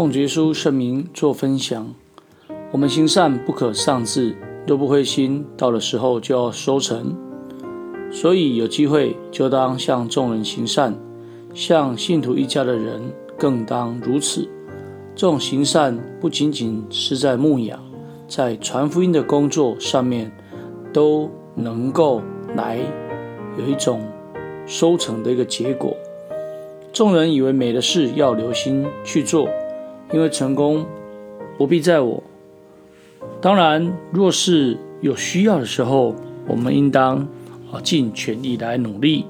奉耶稣圣名做分享。我们行善不可丧志，若不灰心，到了时候就要收成。所以有机会就当向众人行善，像信徒一家的人更当如此。这种行善不仅仅是在牧养，在传福音的工作上面，都能够来有一种收成的一个结果。众人以为美的事，要留心去做，因为成功不必在我。当然，若是有需要的时候，我们应当啊尽全力来努力。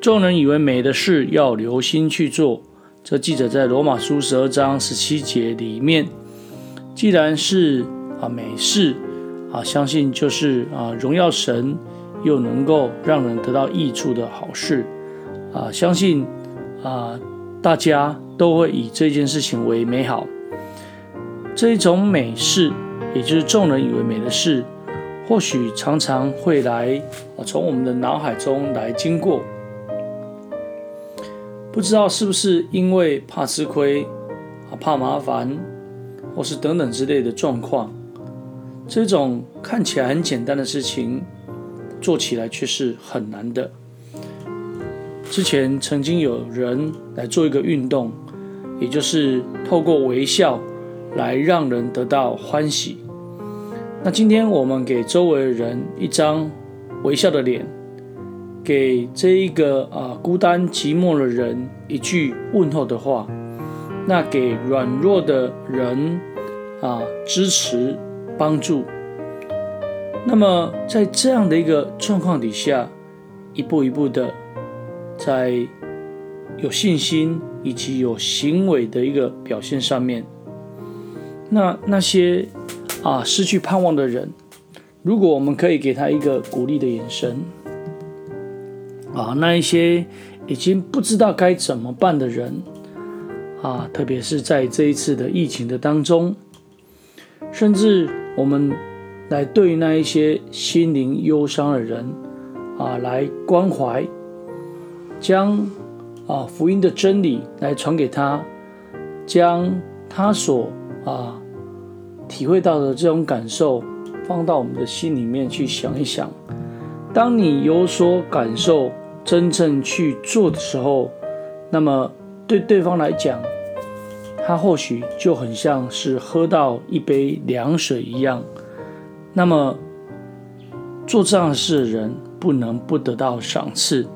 众人以为美的事，要留心去做。这记者在罗马书十二章十七节里面。既然是啊美事啊，相信就是啊荣耀神，又能够让人得到益处的好事啊，相信。啊，大家都会以这件事情为美好。这一种美事，也就是众人以为美的事，或许常常会来啊，从我们的脑海中来经过。不知道是不是因为怕吃亏啊、怕麻烦，或是等等之类的状况，这种看起来很简单的事情，做起来却是很难的。之前曾经有人来做一个运动，也就是透过微笑来让人得到欢喜。那今天我们给周围的人一张微笑的脸，给这一个啊孤单寂寞的人一句问候的话，那给软弱的人啊支持帮助。那么在这样的一个状况底下，一步一步的。在有信心以及有行为的一个表现上面，那那些啊失去盼望的人，如果我们可以给他一个鼓励的眼神，啊，那一些已经不知道该怎么办的人，啊，特别是在这一次的疫情的当中，甚至我们来对那一些心灵忧伤的人，啊，来关怀。将啊福音的真理来传给他，将他所啊体会到的这种感受放到我们的心里面去想一想。当你有所感受，真正去做的时候，那么对对方来讲，他或许就很像是喝到一杯凉水一样。那么做这样的事的人，不能不得到赏赐。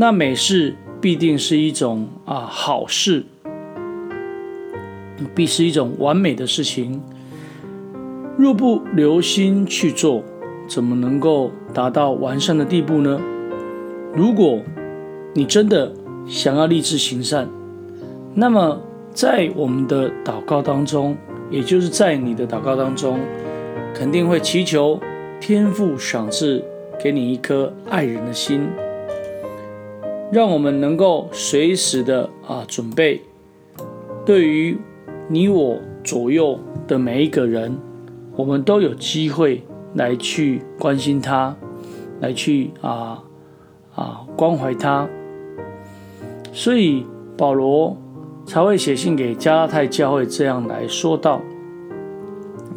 那美事必定是一种啊好事，必是一种完美的事情。若不留心去做，怎么能够达到完善的地步呢？如果你真的想要立志行善，那么在我们的祷告当中，也就是在你的祷告当中，肯定会祈求天父赏赐给你一颗爱人的心。让我们能够随时的啊准备，对于你我左右的每一个人，我们都有机会来去关心他，来去啊啊关怀他。所以保罗才会写信给加拉太教会这样来说道：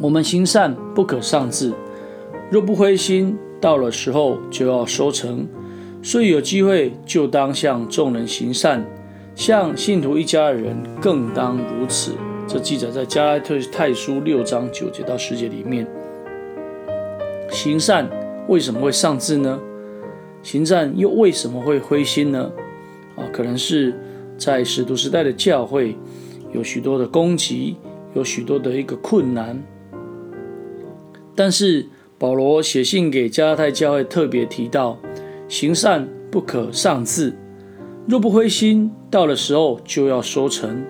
我们行善不可丧志，若不灰心，到了时候就要收成。所以有机会就当向众人行善，像信徒一家的人更当如此。这记载在加拉太书六章九节到十节里面。行善为什么会丧志呢？行善又为什么会灰心呢？啊，可能是在使徒时代的教会有许多的攻击，有许多的一个困难。但是保罗写信给加拉太教会，特别提到。行善不可丧志，若不灰心，到的时候就要收成。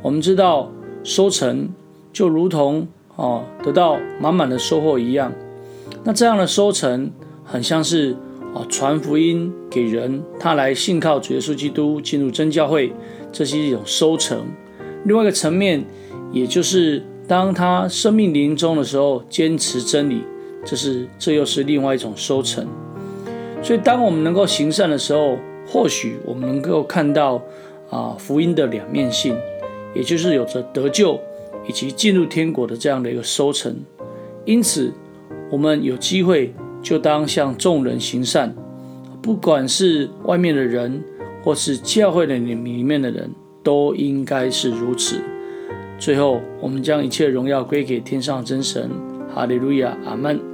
我们知道，收成就如同啊得到满满的收获一样。那这样的收成，很像是啊传福音给人，他来信靠主耶稣基督，进入真教会，这是一种收成。另外一个层面，也就是当他生命临终的时候，坚持真理，这是这又是另外一种收成。所以，当我们能够行善的时候，或许我们能够看到啊福音的两面性，也就是有着得救以及进入天国的这样的一个收成。因此，我们有机会就当向众人行善，不管是外面的人，或是教会的里里面的人，都应该是如此。最后，我们将一切荣耀归给天上真神，哈利路亚，阿门。